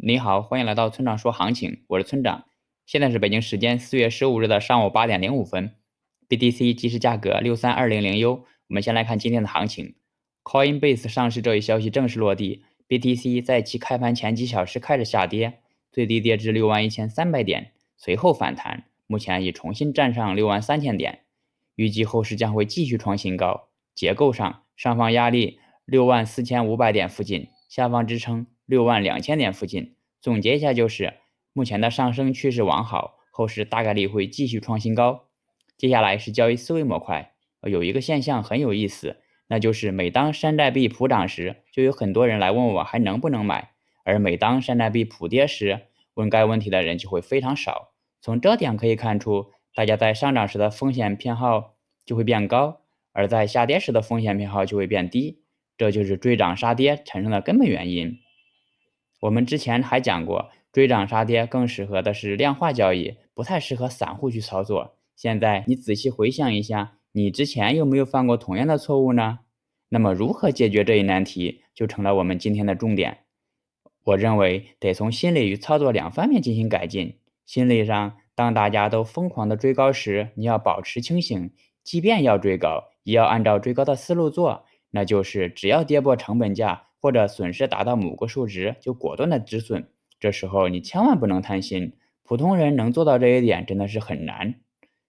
你好，欢迎来到村长说行情，我是村长。现在是北京时间四月十五日的上午八点零五分，BTC 即时价格六三二零零 U。我们先来看今天的行情。Coinbase 上市这一消息正式落地，BTC 在其开盘前几小时开始下跌，最低跌至六万一千三百点，随后反弹，目前已重新站上六万三千点，预计后市将会继续创新高。结构上，上方压力六万四千五百点附近。下方支撑六万两千点附近，总结一下就是，目前的上升趋势完好，后市大概率会继续创新高。接下来是交易思维模块，有一个现象很有意思，那就是每当山寨币普涨时，就有很多人来问我还能不能买，而每当山寨币普跌时，问该问题的人就会非常少。从这点可以看出，大家在上涨时的风险偏好就会变高，而在下跌时的风险偏好就会变低。这就是追涨杀跌产生的根本原因。我们之前还讲过，追涨杀跌更适合的是量化交易，不太适合散户去操作。现在你仔细回想一下，你之前有没有犯过同样的错误呢？那么如何解决这一难题，就成了我们今天的重点。我认为得从心理与操作两方面进行改进。心理上，当大家都疯狂的追高时，你要保持清醒，即便要追高，也要按照追高的思路做。那就是只要跌破成本价或者损失达到某个数值，就果断的止损。这时候你千万不能贪心，普通人能做到这一点真的是很难。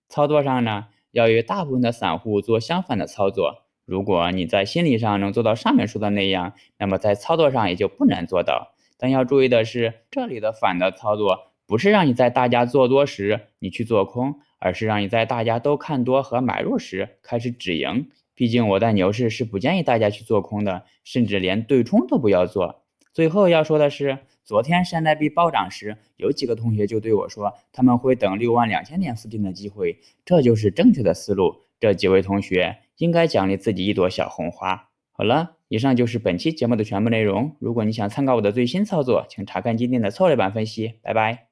操作上呢，要与大部分的散户做相反的操作。如果你在心理上能做到上面说的那样，那么在操作上也就不难做到。但要注意的是，这里的反的操作不是让你在大家做多时你去做空，而是让你在大家都看多和买入时开始止盈。毕竟我在牛市是不建议大家去做空的，甚至连对冲都不要做。最后要说的是，昨天山寨币暴涨时，有几个同学就对我说，他们会等六万两千点附近的机会，这就是正确的思路。这几位同学应该奖励自己一朵小红花。好了，以上就是本期节目的全部内容。如果你想参考我的最新操作，请查看今天的策略版分析。拜拜。